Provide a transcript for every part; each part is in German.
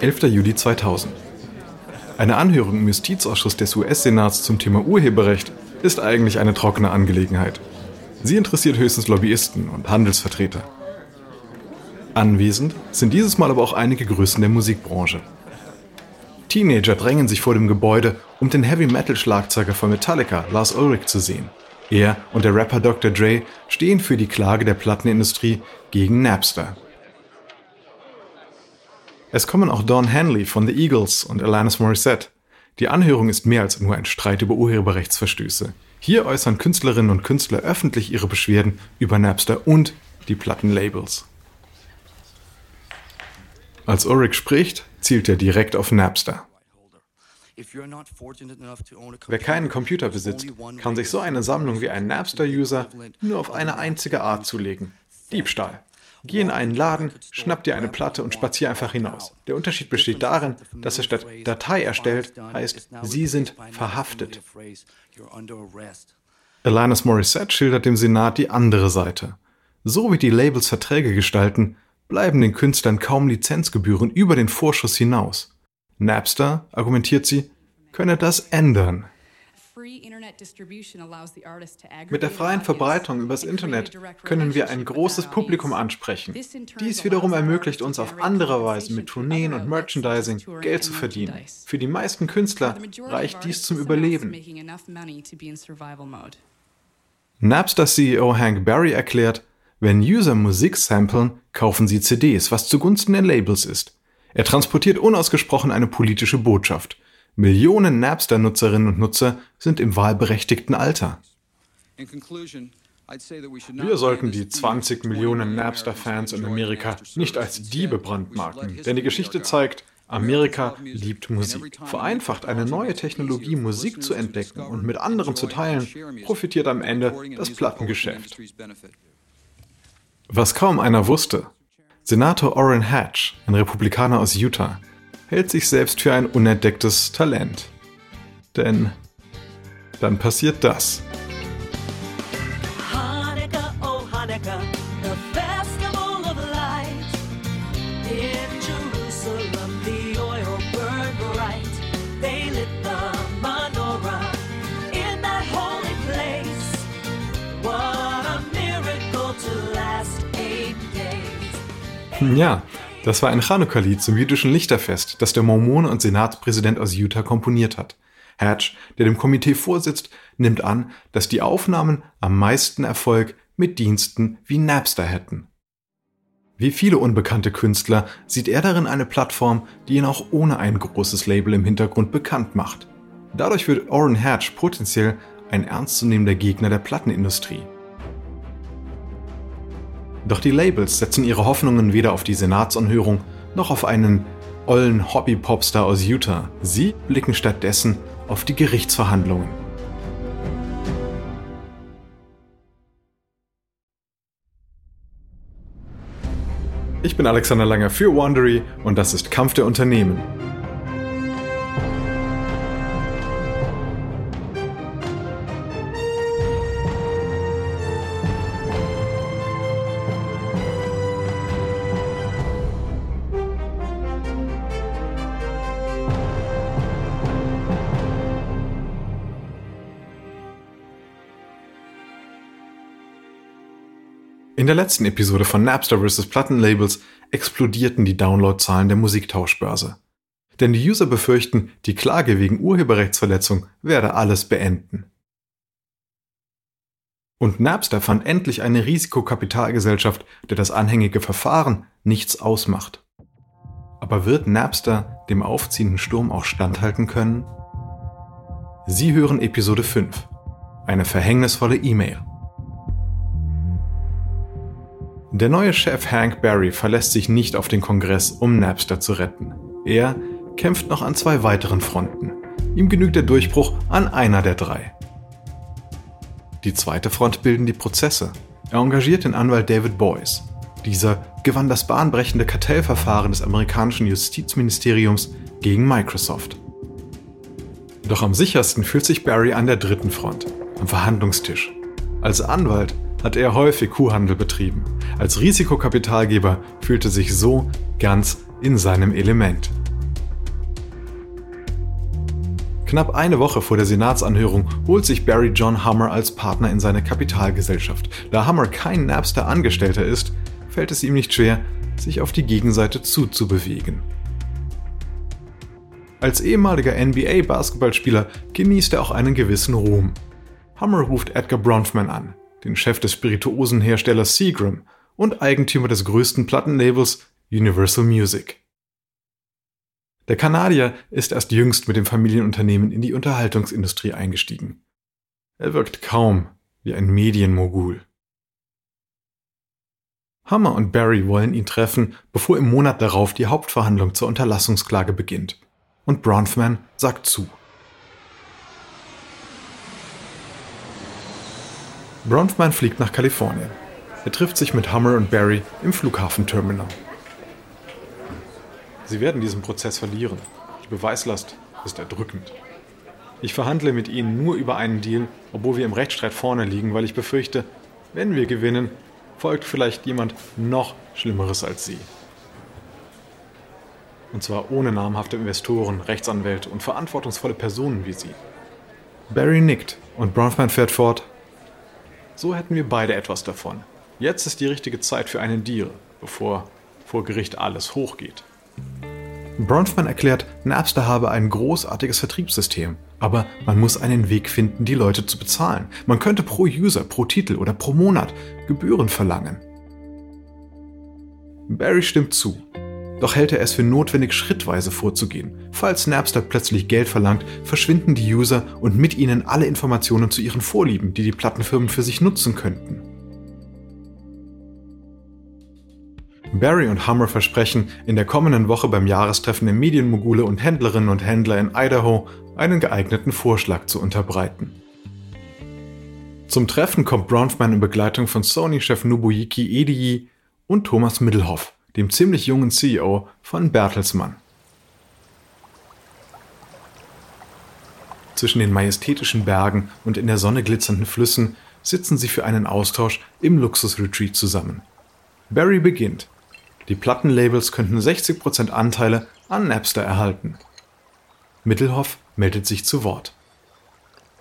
11. Juli 2000. Eine Anhörung im Justizausschuss des US-Senats zum Thema Urheberrecht ist eigentlich eine trockene Angelegenheit. Sie interessiert höchstens Lobbyisten und Handelsvertreter. Anwesend sind dieses Mal aber auch einige Größen der Musikbranche. Teenager drängen sich vor dem Gebäude, um den Heavy-Metal-Schlagzeuger von Metallica, Lars Ulrich, zu sehen. Er und der Rapper Dr. Dre stehen für die Klage der Plattenindustrie gegen Napster. Es kommen auch Don Henley von The Eagles und Alanis Morissette. Die Anhörung ist mehr als nur ein Streit über Urheberrechtsverstöße. Hier äußern Künstlerinnen und Künstler öffentlich ihre Beschwerden über Napster und die Plattenlabels. Als Ulrich spricht, zielt er direkt auf Napster. Wer keinen Computer besitzt, kann sich so eine Sammlung wie ein Napster-User nur auf eine einzige Art zulegen. Diebstahl. Geh in einen Laden, schnapp dir eine Platte und spazier einfach hinaus. Der Unterschied besteht darin, dass er statt Datei erstellt, heißt, Sie sind verhaftet. Alanis Morissette schildert dem Senat die andere Seite. So wie die Labels Verträge gestalten, bleiben den Künstlern kaum Lizenzgebühren über den Vorschuss hinaus. Napster, argumentiert sie, könne das ändern. Mit der freien Verbreitung übers Internet können wir ein großes Publikum ansprechen. Dies wiederum ermöglicht uns auf andere Weise mit Tourneen und Merchandising Geld zu verdienen. Für die meisten Künstler reicht dies zum Überleben. Napster CEO Hank Berry erklärt, wenn User Musik samplen, kaufen sie CDs, was zugunsten der Labels ist. Er transportiert unausgesprochen eine politische Botschaft. Millionen Napster-Nutzerinnen und Nutzer sind im wahlberechtigten Alter. Wir sollten die 20 Millionen Napster-Fans in Amerika nicht als Diebe brandmarken, denn die Geschichte zeigt, Amerika liebt Musik. Vereinfacht eine neue Technologie, Musik zu entdecken und mit anderen zu teilen, profitiert am Ende das Plattengeschäft. Was kaum einer wusste. Senator Orrin Hatch, ein Republikaner aus Utah, hält sich selbst für ein unentdecktes Talent. Denn dann passiert das. Ja, das war ein Chanukka-Lied zum jüdischen Lichterfest, das der Mormone und Senatspräsident aus Utah komponiert hat. Hatch, der dem Komitee vorsitzt, nimmt an, dass die Aufnahmen am meisten Erfolg mit Diensten wie Napster hätten. Wie viele unbekannte Künstler sieht er darin eine Plattform, die ihn auch ohne ein großes Label im Hintergrund bekannt macht. Dadurch wird Orrin Hatch potenziell ein ernstzunehmender Gegner der Plattenindustrie. Doch die Labels setzen ihre Hoffnungen weder auf die Senatsanhörung noch auf einen ollen Hobby-Popstar aus Utah. Sie blicken stattdessen auf die Gerichtsverhandlungen. Ich bin Alexander Langer für Wandery und das ist Kampf der Unternehmen. Der letzten Episode von Napster vs. Plattenlabels explodierten die Downloadzahlen der Musiktauschbörse. Denn die User befürchten, die Klage wegen Urheberrechtsverletzung werde alles beenden. Und Napster fand endlich eine Risikokapitalgesellschaft, der das anhängige Verfahren nichts ausmacht. Aber wird Napster dem aufziehenden Sturm auch standhalten können? Sie hören Episode 5. Eine verhängnisvolle E-Mail. Der neue Chef Hank Barry verlässt sich nicht auf den Kongress, um Napster zu retten. Er kämpft noch an zwei weiteren Fronten. Ihm genügt der Durchbruch an einer der drei. Die zweite Front bilden die Prozesse. Er engagiert den Anwalt David Boyce. Dieser gewann das bahnbrechende Kartellverfahren des amerikanischen Justizministeriums gegen Microsoft. Doch am sichersten fühlt sich Barry an der dritten Front, am Verhandlungstisch. Als Anwalt hat er häufig Kuhhandel betrieben. Als Risikokapitalgeber fühlte sich so ganz in seinem Element. Knapp eine Woche vor der Senatsanhörung holt sich Barry John Hummer als Partner in seine Kapitalgesellschaft. Da Hummer kein Napster-Angestellter ist, fällt es ihm nicht schwer, sich auf die Gegenseite zuzubewegen. Als ehemaliger NBA-Basketballspieler genießt er auch einen gewissen Ruhm. Hummer ruft Edgar Bronfman an, den Chef des Spirituosenherstellers Seagram und Eigentümer des größten Plattenlabels Universal Music. Der Kanadier ist erst jüngst mit dem Familienunternehmen in die Unterhaltungsindustrie eingestiegen. Er wirkt kaum wie ein Medienmogul. Hammer und Barry wollen ihn treffen, bevor im Monat darauf die Hauptverhandlung zur Unterlassungsklage beginnt. Und Bronfman sagt zu. Bronfman fliegt nach Kalifornien. Er trifft sich mit Hammer und Barry im Flughafenterminal. Sie werden diesen Prozess verlieren. Die Beweislast ist erdrückend. Ich verhandle mit Ihnen nur über einen Deal, obwohl wir im Rechtsstreit vorne liegen, weil ich befürchte, wenn wir gewinnen, folgt vielleicht jemand noch Schlimmeres als Sie. Und zwar ohne namhafte Investoren, Rechtsanwälte und verantwortungsvolle Personen wie Sie. Barry nickt und Bronfman fährt fort. So hätten wir beide etwas davon. Jetzt ist die richtige Zeit für einen Deal, bevor vor Gericht alles hochgeht. Bronfman erklärt, Napster habe ein großartiges Vertriebssystem, aber man muss einen Weg finden, die Leute zu bezahlen. Man könnte pro User, pro Titel oder pro Monat Gebühren verlangen. Barry stimmt zu, doch hält er es für notwendig, schrittweise vorzugehen. Falls Napster plötzlich Geld verlangt, verschwinden die User und mit ihnen alle Informationen zu ihren Vorlieben, die die Plattenfirmen für sich nutzen könnten. Barry und Hummer versprechen, in der kommenden Woche beim Jahrestreffen der Medienmogule und Händlerinnen und Händler in Idaho einen geeigneten Vorschlag zu unterbreiten. Zum Treffen kommt Bronfman in Begleitung von Sony-Chef Nobuyuki Edii und Thomas Middelhoff, dem ziemlich jungen CEO von Bertelsmann. Zwischen den majestätischen Bergen und in der Sonne glitzernden Flüssen sitzen sie für einen Austausch im Luxusretreat zusammen. Barry beginnt, die Plattenlabels könnten 60% Anteile an Napster erhalten. Mittelhoff meldet sich zu Wort.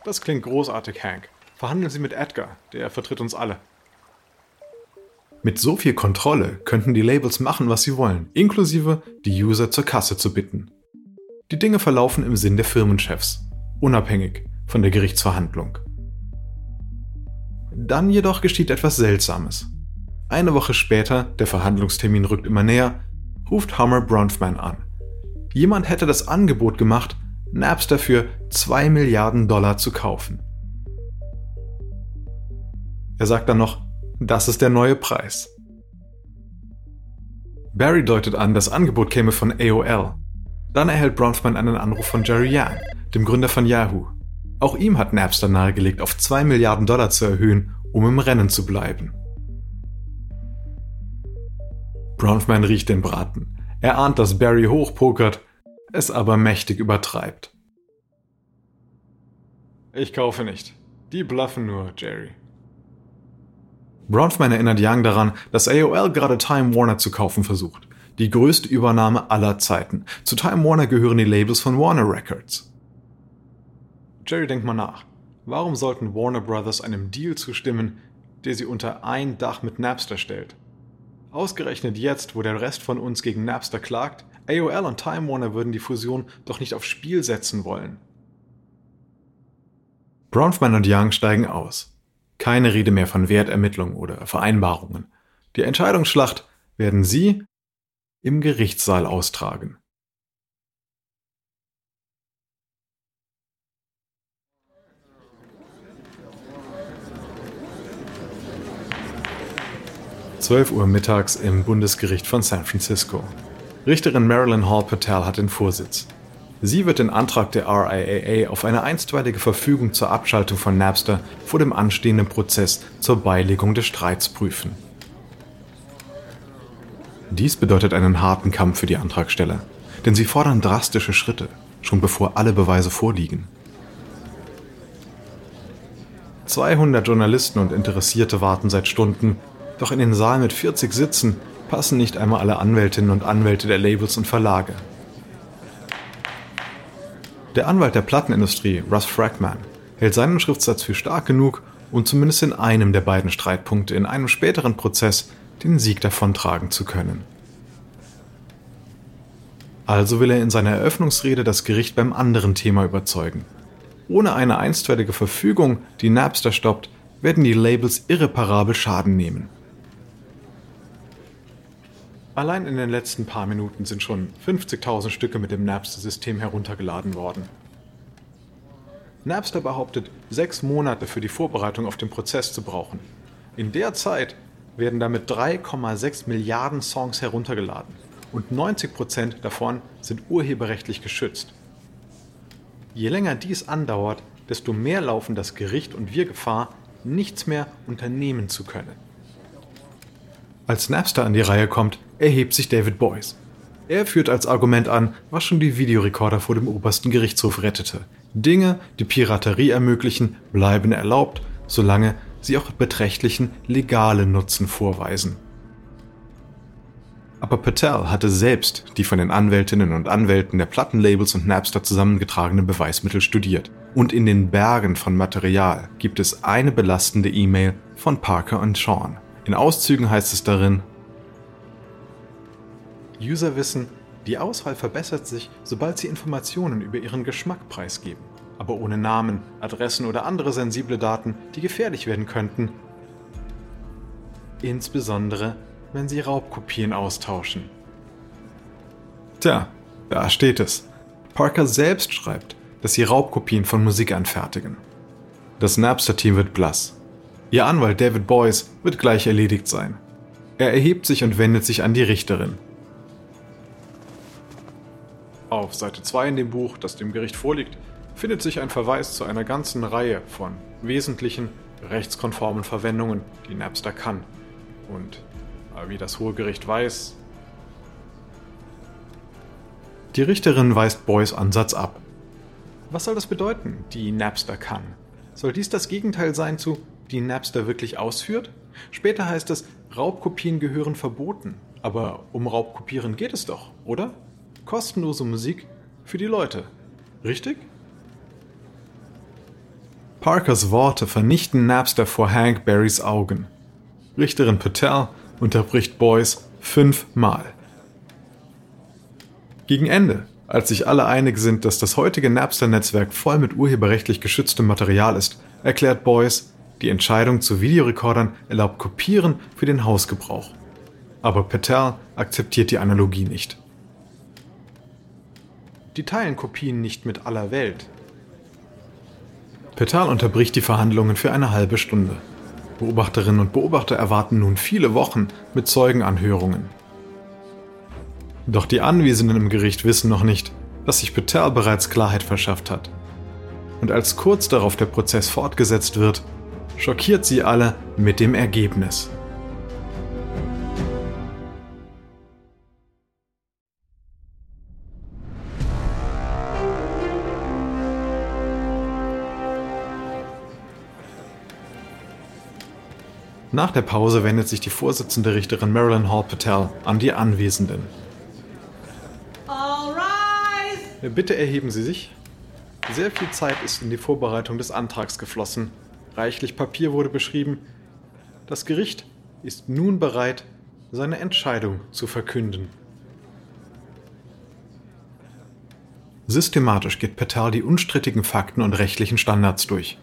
Das klingt großartig, Hank. Verhandeln Sie mit Edgar, der vertritt uns alle. Mit so viel Kontrolle könnten die Labels machen, was sie wollen, inklusive die User zur Kasse zu bitten. Die Dinge verlaufen im Sinn der Firmenchefs, unabhängig von der Gerichtsverhandlung. Dann jedoch geschieht etwas Seltsames. Eine Woche später, der Verhandlungstermin rückt immer näher, ruft Hummer Bronfman an. Jemand hätte das Angebot gemacht, Napster für 2 Milliarden Dollar zu kaufen. Er sagt dann noch, das ist der neue Preis. Barry deutet an, das Angebot käme von AOL. Dann erhält Bronfman einen Anruf von Jerry Yang, dem Gründer von Yahoo. Auch ihm hat Napster nahegelegt, auf 2 Milliarden Dollar zu erhöhen, um im Rennen zu bleiben. Bronfman riecht den Braten. Er ahnt, dass Barry hochpokert, es aber mächtig übertreibt. Ich kaufe nicht. Die bluffen nur, Jerry. Bronfman erinnert Young daran, dass AOL gerade Time Warner zu kaufen versucht. Die größte Übernahme aller Zeiten. Zu Time Warner gehören die Labels von Warner Records. Jerry denkt mal nach. Warum sollten Warner Brothers einem Deal zustimmen, der sie unter ein Dach mit Napster stellt? Ausgerechnet jetzt, wo der Rest von uns gegen Napster klagt, AOL und Time Warner würden die Fusion doch nicht aufs Spiel setzen wollen. Bronfman und Young steigen aus. Keine Rede mehr von Wertermittlungen oder Vereinbarungen. Die Entscheidungsschlacht werden sie im Gerichtssaal austragen. 12 Uhr mittags im Bundesgericht von San Francisco. Richterin Marilyn Hall Patel hat den Vorsitz. Sie wird den Antrag der RIAA auf eine einstweilige Verfügung zur Abschaltung von Napster vor dem anstehenden Prozess zur Beilegung des Streits prüfen. Dies bedeutet einen harten Kampf für die Antragsteller, denn sie fordern drastische Schritte, schon bevor alle Beweise vorliegen. 200 Journalisten und Interessierte warten seit Stunden doch in den Saal mit 40 Sitzen passen nicht einmal alle Anwältinnen und Anwälte der Labels und Verlage. Der Anwalt der Plattenindustrie, Russ Fragman, hält seinen Schriftsatz für stark genug, um zumindest in einem der beiden Streitpunkte in einem späteren Prozess den Sieg davontragen zu können. Also will er in seiner Eröffnungsrede das Gericht beim anderen Thema überzeugen. Ohne eine einstweilige Verfügung, die Napster stoppt, werden die Labels irreparabel Schaden nehmen. Allein in den letzten paar Minuten sind schon 50.000 Stücke mit dem Napster-System heruntergeladen worden. Napster behauptet, sechs Monate für die Vorbereitung auf den Prozess zu brauchen. In der Zeit werden damit 3,6 Milliarden Songs heruntergeladen und 90 Prozent davon sind urheberrechtlich geschützt. Je länger dies andauert, desto mehr laufen das Gericht und wir Gefahr, nichts mehr unternehmen zu können. Als Napster an die Reihe kommt, erhebt sich David Boyce. Er führt als Argument an, was schon die Videorekorder vor dem obersten Gerichtshof rettete. Dinge, die Piraterie ermöglichen, bleiben erlaubt, solange sie auch beträchtlichen legalen Nutzen vorweisen. Aber Patel hatte selbst die von den Anwältinnen und Anwälten der Plattenlabels und Napster zusammengetragenen Beweismittel studiert. Und in den Bergen von Material gibt es eine belastende E-Mail von Parker und Sean. In Auszügen heißt es darin, User wissen, die Auswahl verbessert sich, sobald sie Informationen über ihren Geschmack preisgeben. Aber ohne Namen, Adressen oder andere sensible Daten, die gefährlich werden könnten. Insbesondere, wenn sie Raubkopien austauschen. Tja, da steht es. Parker selbst schreibt, dass sie Raubkopien von Musik anfertigen. Das Napster-Team wird blass. Ihr Anwalt David Boyce wird gleich erledigt sein. Er erhebt sich und wendet sich an die Richterin. Auf Seite 2 in dem Buch, das dem Gericht vorliegt, findet sich ein Verweis zu einer ganzen Reihe von wesentlichen rechtskonformen Verwendungen, die Napster kann. Und wie das Hohe Gericht weiß, die Richterin weist Boys Ansatz ab. Was soll das bedeuten, die Napster kann? Soll dies das Gegenteil sein zu die Napster wirklich ausführt? Später heißt es, Raubkopien gehören verboten. Aber um Raubkopieren geht es doch, oder? Kostenlose Musik für die Leute. Richtig? Parkers Worte vernichten Napster vor Hank Berrys Augen. Richterin Patel unterbricht Boyce fünfmal. Gegen Ende, als sich alle einig sind, dass das heutige Napster-Netzwerk voll mit urheberrechtlich geschütztem Material ist, erklärt Boyce, die Entscheidung zu Videorekordern erlaubt Kopieren für den Hausgebrauch. Aber Patel akzeptiert die Analogie nicht. Die teilen Kopien nicht mit aller Welt. Patel unterbricht die Verhandlungen für eine halbe Stunde. Beobachterinnen und Beobachter erwarten nun viele Wochen mit Zeugenanhörungen. Doch die Anwesenden im Gericht wissen noch nicht, dass sich Patel bereits Klarheit verschafft hat. Und als kurz darauf der Prozess fortgesetzt wird, schockiert sie alle mit dem Ergebnis. Nach der Pause wendet sich die Vorsitzende Richterin Marilyn Hall Patel an die Anwesenden. Bitte erheben Sie sich. Sehr viel Zeit ist in die Vorbereitung des Antrags geflossen. Reichlich Papier wurde beschrieben. Das Gericht ist nun bereit, seine Entscheidung zu verkünden. Systematisch geht Patel die unstrittigen Fakten und rechtlichen Standards durch.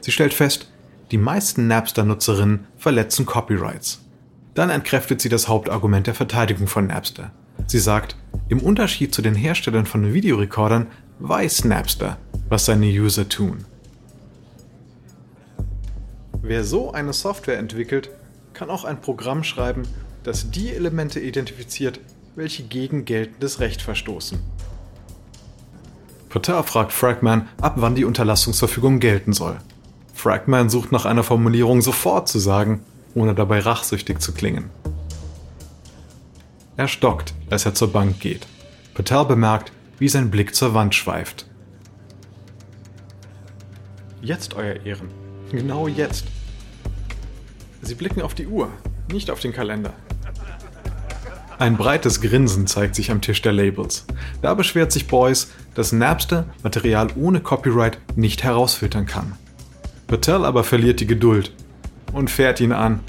Sie stellt fest, die meisten Napster-Nutzerinnen verletzen Copyrights. Dann entkräftet sie das Hauptargument der Verteidigung von Napster. Sie sagt, im Unterschied zu den Herstellern von Videorekordern weiß Napster, was seine User tun. Wer so eine Software entwickelt, kann auch ein Programm schreiben, das die Elemente identifiziert, welche gegen geltendes Recht verstoßen. Patel fragt Fragman, ab wann die Unterlassungsverfügung gelten soll. Fragman sucht nach einer Formulierung sofort zu sagen, ohne dabei rachsüchtig zu klingen. Er stockt, als er zur Bank geht. Patel bemerkt, wie sein Blick zur Wand schweift. Jetzt, Euer Ehren. Genau jetzt. Sie blicken auf die Uhr, nicht auf den Kalender. Ein breites Grinsen zeigt sich am Tisch der Labels. Da beschwert sich Boyce, dass Napster Material ohne Copyright nicht herausfiltern kann. Patel aber verliert die Geduld und fährt ihn an.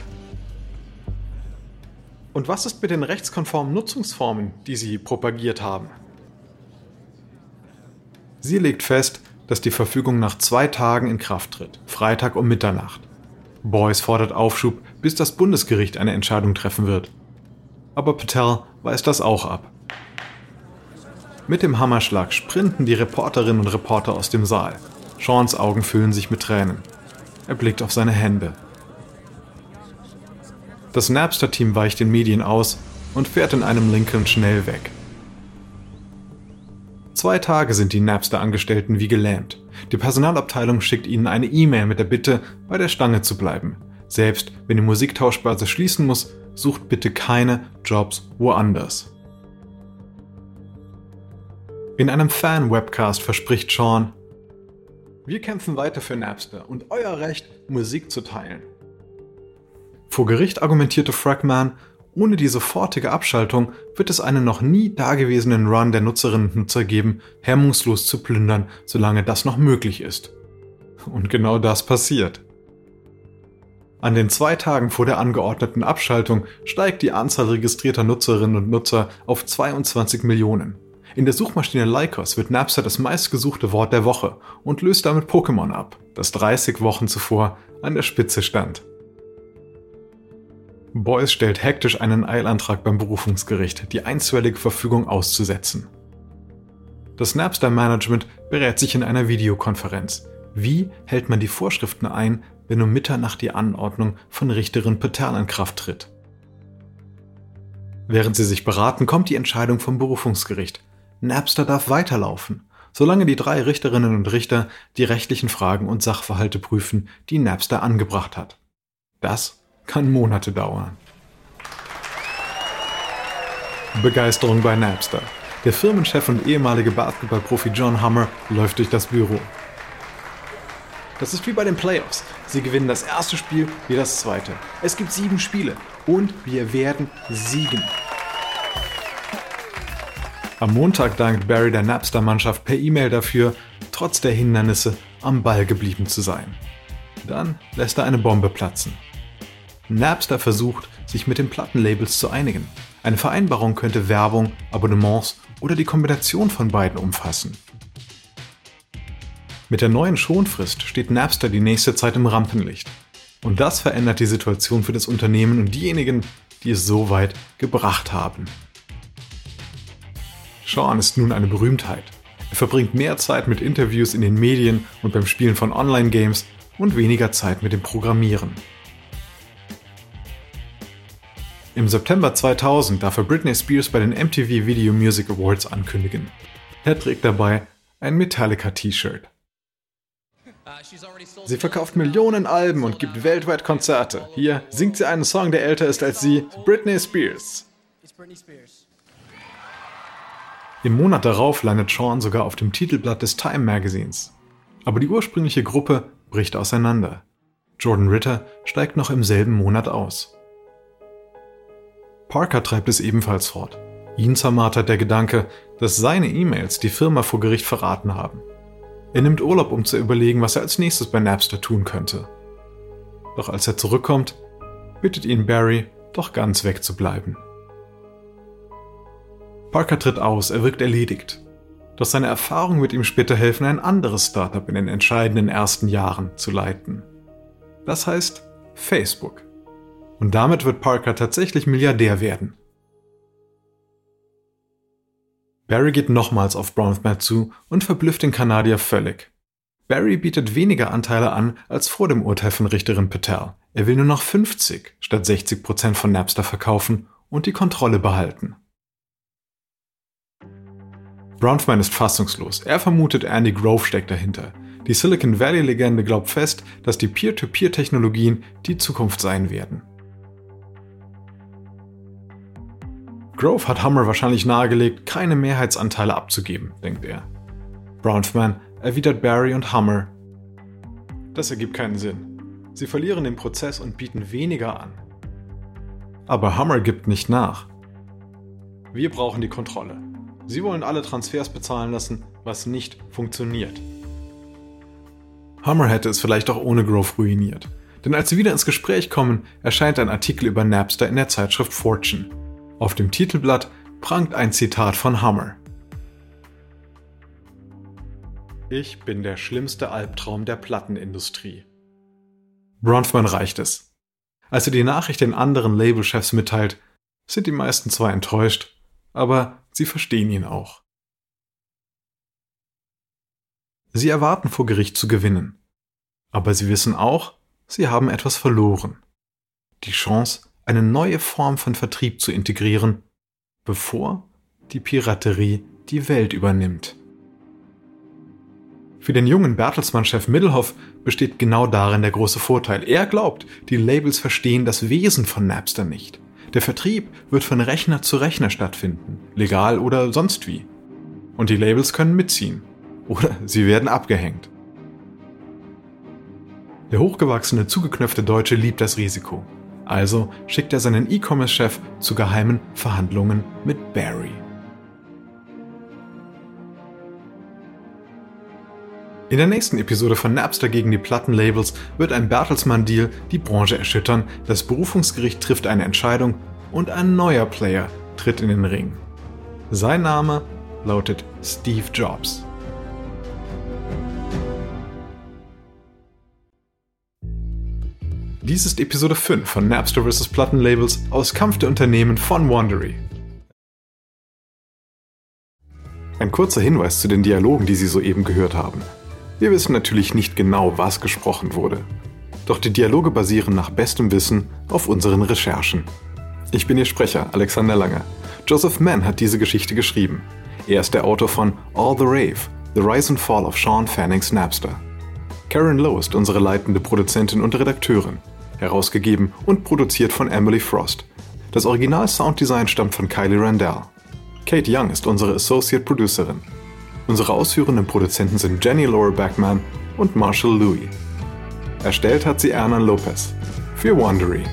Und was ist mit den rechtskonformen Nutzungsformen, die sie propagiert haben? Sie legt fest, dass die Verfügung nach zwei Tagen in Kraft tritt, Freitag um Mitternacht. Boyce fordert Aufschub, bis das Bundesgericht eine Entscheidung treffen wird. Aber Patel weist das auch ab. Mit dem Hammerschlag sprinten die Reporterinnen und Reporter aus dem Saal. Seans Augen füllen sich mit Tränen. Er blickt auf seine Hände. Das Napster-Team weicht den Medien aus und fährt in einem Lincoln schnell weg. Zwei Tage sind die Napster-Angestellten wie gelähmt. Die Personalabteilung schickt ihnen eine E-Mail mit der Bitte, bei der Stange zu bleiben. Selbst wenn die Musiktauschbörse schließen muss, sucht bitte keine Jobs woanders. In einem Fan-Webcast verspricht Sean, wir kämpfen weiter für Napster und euer Recht, Musik zu teilen. Vor Gericht argumentierte Fragman, ohne die sofortige Abschaltung wird es einen noch nie dagewesenen Run der Nutzerinnen und Nutzer geben, hemmungslos zu plündern, solange das noch möglich ist. Und genau das passiert. An den zwei Tagen vor der angeordneten Abschaltung steigt die Anzahl registrierter Nutzerinnen und Nutzer auf 22 Millionen. In der Suchmaschine Lycos wird Napster das meistgesuchte Wort der Woche und löst damit Pokémon ab, das 30 Wochen zuvor an der Spitze stand. Boyce stellt hektisch einen Eilantrag beim Berufungsgericht, die einstweilige Verfügung auszusetzen. Das Napster-Management berät sich in einer Videokonferenz. Wie hält man die Vorschriften ein, wenn um Mitternacht die Anordnung von Richterin Patel in Kraft tritt? Während sie sich beraten, kommt die Entscheidung vom Berufungsgericht. Napster darf weiterlaufen, solange die drei Richterinnen und Richter die rechtlichen Fragen und Sachverhalte prüfen, die Napster angebracht hat. Das kann Monate dauern. Begeisterung bei Napster. Der Firmenchef und ehemalige Basketballprofi John Hummer läuft durch das Büro. Das ist wie bei den Playoffs. Sie gewinnen das erste Spiel wie das zweite. Es gibt sieben Spiele und wir werden siegen. Am Montag dankt Barry der Napster-Mannschaft per E-Mail dafür, trotz der Hindernisse am Ball geblieben zu sein. Dann lässt er eine Bombe platzen. Napster versucht, sich mit den Plattenlabels zu einigen. Eine Vereinbarung könnte Werbung, Abonnements oder die Kombination von beiden umfassen. Mit der neuen Schonfrist steht Napster die nächste Zeit im Rampenlicht. Und das verändert die Situation für das Unternehmen und diejenigen, die es so weit gebracht haben. Sean ist nun eine Berühmtheit. Er verbringt mehr Zeit mit Interviews in den Medien und beim Spielen von Online-Games und weniger Zeit mit dem Programmieren. Im September 2000 darf er Britney Spears bei den MTV Video Music Awards ankündigen. Er trägt dabei ein Metallica-T-Shirt. Sie verkauft Millionen Alben und gibt weltweit Konzerte. Hier singt sie einen Song, der älter ist als sie, Britney Spears. Im Monat darauf landet Sean sogar auf dem Titelblatt des Time Magazins. Aber die ursprüngliche Gruppe bricht auseinander. Jordan Ritter steigt noch im selben Monat aus. Parker treibt es ebenfalls fort. Ihn zermartert der Gedanke, dass seine E-Mails die Firma vor Gericht verraten haben. Er nimmt Urlaub, um zu überlegen, was er als nächstes bei Napster tun könnte. Doch als er zurückkommt, bittet ihn Barry, doch ganz wegzubleiben. Parker tritt aus, er wirkt erledigt. Doch seine Erfahrung wird ihm später helfen, ein anderes Startup in den entscheidenden ersten Jahren zu leiten. Das heißt Facebook. Und damit wird Parker tatsächlich Milliardär werden. Barry geht nochmals auf Bronfman zu und verblüfft den Kanadier völlig. Barry bietet weniger Anteile an als vor dem Urteil von Richterin Patel. Er will nur noch 50 statt 60 Prozent von Napster verkaufen und die Kontrolle behalten. Bronfman ist fassungslos. Er vermutet, Andy Grove steckt dahinter. Die Silicon Valley-Legende glaubt fest, dass die Peer-to-Peer-Technologien die Zukunft sein werden. Grove hat Hummer wahrscheinlich nahegelegt, keine Mehrheitsanteile abzugeben, denkt er. Bronfman erwidert Barry und Hummer. Das ergibt keinen Sinn. Sie verlieren den Prozess und bieten weniger an. Aber Hummer gibt nicht nach. Wir brauchen die Kontrolle. Sie wollen alle Transfers bezahlen lassen, was nicht funktioniert. Hammer hätte es vielleicht auch ohne Grove ruiniert. Denn als sie wieder ins Gespräch kommen, erscheint ein Artikel über Napster in der Zeitschrift Fortune. Auf dem Titelblatt prangt ein Zitat von Hammer. Ich bin der schlimmste Albtraum der Plattenindustrie. Bronfman reicht es. Als er die Nachricht den anderen Labelchefs mitteilt, sind die meisten zwar enttäuscht, aber sie verstehen ihn auch. Sie erwarten vor Gericht zu gewinnen. Aber sie wissen auch, sie haben etwas verloren. Die Chance, eine neue Form von Vertrieb zu integrieren, bevor die Piraterie die Welt übernimmt. Für den jungen Bertelsmann-Chef Middelhoff besteht genau darin der große Vorteil. Er glaubt, die Labels verstehen das Wesen von Napster nicht. Der Vertrieb wird von Rechner zu Rechner stattfinden, legal oder sonst wie. Und die Labels können mitziehen. Oder sie werden abgehängt. Der hochgewachsene, zugeknöpfte Deutsche liebt das Risiko. Also schickt er seinen E-Commerce-Chef zu geheimen Verhandlungen mit Barry. In der nächsten Episode von Napster gegen die Plattenlabels wird ein Bertelsmann-Deal die Branche erschüttern, das Berufungsgericht trifft eine Entscheidung und ein neuer Player tritt in den Ring. Sein Name lautet Steve Jobs. Dies ist Episode 5 von Napster vs. Plattenlabels aus Kampf der Unternehmen von Wandery. Ein kurzer Hinweis zu den Dialogen, die Sie soeben gehört haben. Wir wissen natürlich nicht genau, was gesprochen wurde. Doch die Dialoge basieren nach bestem Wissen auf unseren Recherchen. Ich bin Ihr Sprecher, Alexander Lange. Joseph Mann hat diese Geschichte geschrieben. Er ist der Autor von All the Rave, The Rise and Fall of Sean Fanning's Napster. Karen Lowe ist unsere leitende Produzentin und Redakteurin herausgegeben und produziert von Emily Frost. Das Original-Sounddesign stammt von Kylie Randell. Kate Young ist unsere Associate Producerin. Unsere ausführenden Produzenten sind Jenny Laura Backman und Marshall Louis. Erstellt hat sie Ernan Lopez für Wandery.